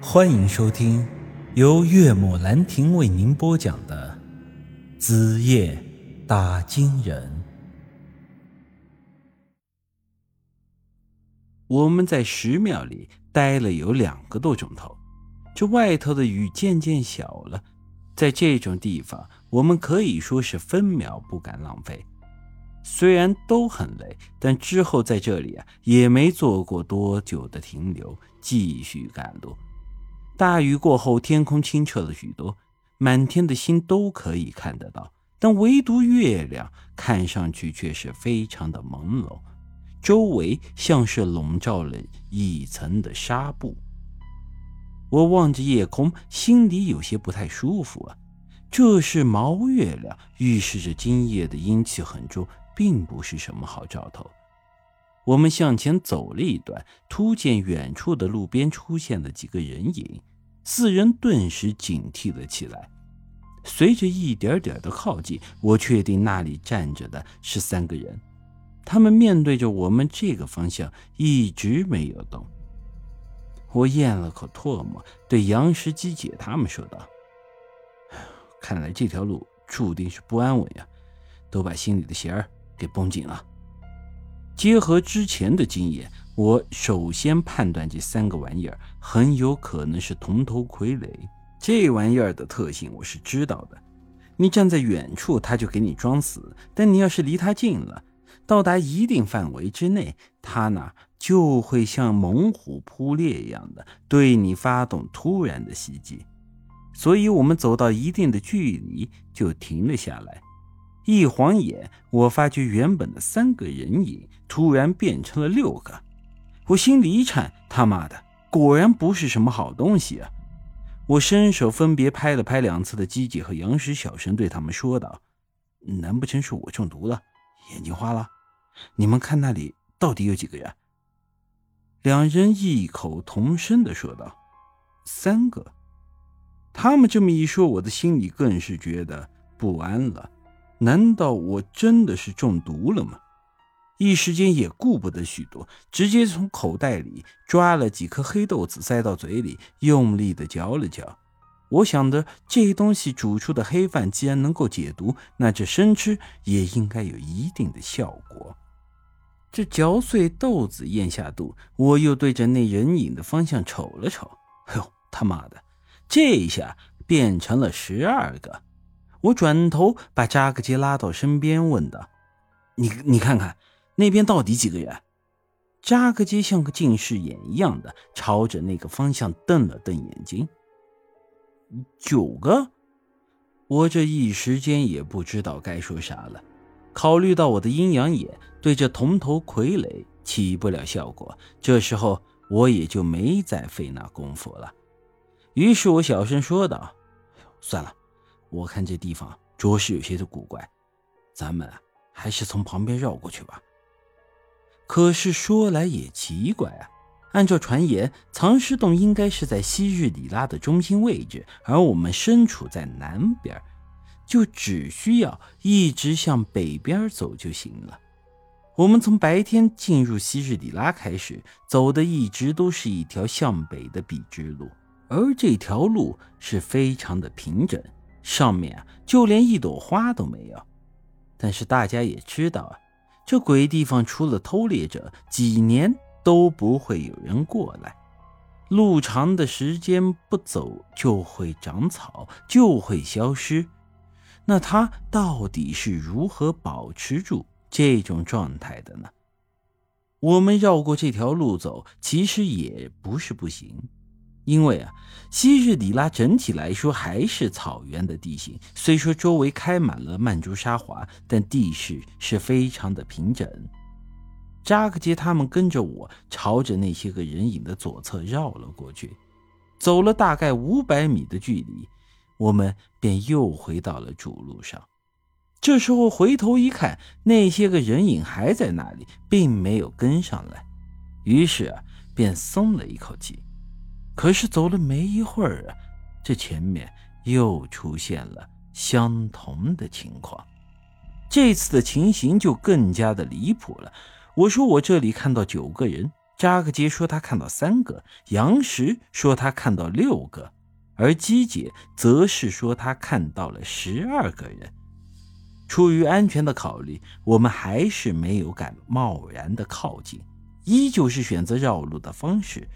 欢迎收听由岳母兰亭为您播讲的《子夜打金人》。我们在石庙里待了有两个多钟头，这外头的雨渐渐小了。在这种地方，我们可以说是分秒不敢浪费。虽然都很累，但之后在这里啊，也没做过多久的停留，继续赶路。大雨过后，天空清澈了许多，满天的星都可以看得到，但唯独月亮看上去却是非常的朦胧，周围像是笼罩了一层的纱布。我望着夜空，心里有些不太舒服啊。这是毛月亮，预示着今夜的阴气很重，并不是什么好兆头。我们向前走了一段，突见远处的路边出现了几个人影，四人顿时警惕了起来。随着一点点的靠近，我确定那里站着的是三个人，他们面对着我们这个方向，一直没有动。我咽了口唾沫，对杨石基姐他们说道：“看来这条路注定是不安稳呀，都把心里的弦儿给绷紧了。”结合之前的经验，我首先判断这三个玩意儿很有可能是铜头傀儡。这玩意儿的特性我是知道的，你站在远处，它就给你装死；但你要是离它近了，到达一定范围之内，它呢就会像猛虎扑猎一样的对你发动突然的袭击。所以，我们走到一定的距离就停了下来。一晃眼，我发觉原本的三个人影突然变成了六个，我心里一颤，他妈的，果然不是什么好东西啊！我伸手分别拍了拍两次的鸡鸡和杨石，小声对他们说道：“难不成是我中毒了，眼睛花了？你们看那里到底有几个人？”两人异口同声的说道：“三个。”他们这么一说，我的心里更是觉得不安了。难道我真的是中毒了吗？一时间也顾不得许多，直接从口袋里抓了几颗黑豆子塞到嘴里，用力的嚼了嚼。我想着这东西煮出的黑饭既然能够解毒，那这生吃也应该有一定的效果。这嚼碎豆子咽下肚，我又对着那人影的方向瞅了瞅。哎呦，他妈的，这一下变成了十二个！我转头把扎克杰拉到身边，问道：“你你看看那边到底几个人？”扎克杰像个近视眼一样的朝着那个方向瞪了瞪眼睛。九个，我这一时间也不知道该说啥了。考虑到我的阴阳眼对这铜头傀儡起不了效果，这时候我也就没再费那功夫了。于是我小声说道：“算了。”我看这地方着实有些的古怪，咱们还是从旁边绕过去吧。可是说来也奇怪啊，按照传言，藏尸洞应该是在昔日里拉的中心位置，而我们身处在南边，就只需要一直向北边走就行了。我们从白天进入昔日里拉开始，走的一直都是一条向北的笔直路，而这条路是非常的平整。上面啊，就连一朵花都没有。但是大家也知道啊，这鬼地方除了偷猎者，几年都不会有人过来。路长的时间不走，就会长草，就会消失。那他到底是如何保持住这种状态的呢？我们绕过这条路走，其实也不是不行。因为啊，昔日里拉整体来说还是草原的地形，虽说周围开满了曼珠沙华，但地势是非常的平整。扎克杰他们跟着我，朝着那些个人影的左侧绕了过去，走了大概五百米的距离，我们便又回到了主路上。这时候回头一看，那些个人影还在那里，并没有跟上来，于是啊，便松了一口气。可是走了没一会儿啊，这前面又出现了相同的情况。这次的情形就更加的离谱了。我说我这里看到九个人，扎克杰说他看到三个，杨石说他看到六个，而姬姐则是说他看到了十二个人。出于安全的考虑，我们还是没有敢贸然的靠近，依旧是选择绕路的方式。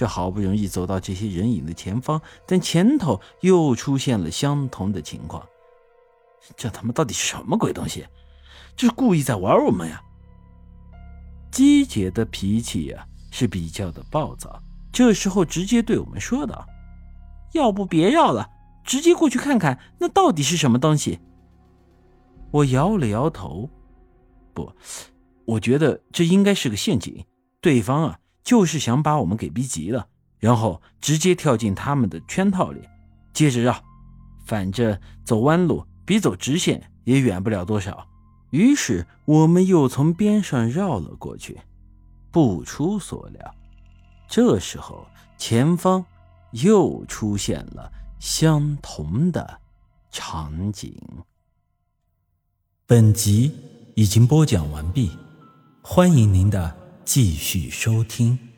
这好不容易走到这些人影的前方，但前头又出现了相同的情况。这他妈到底是什么鬼东西？这是故意在玩我们呀！姬姐的脾气呀是比较的暴躁，这时候直接对我们说道：“要不别绕了，直接过去看看那到底是什么东西。”我摇了摇头，不，我觉得这应该是个陷阱，对方啊就是想把我们给逼急了，然后直接跳进他们的圈套里，接着绕，反正走弯路比走直线也远不了多少。于是我们又从边上绕了过去，不出所料，这时候前方又出现了相同的场景。本集已经播讲完毕，欢迎您的继续收听。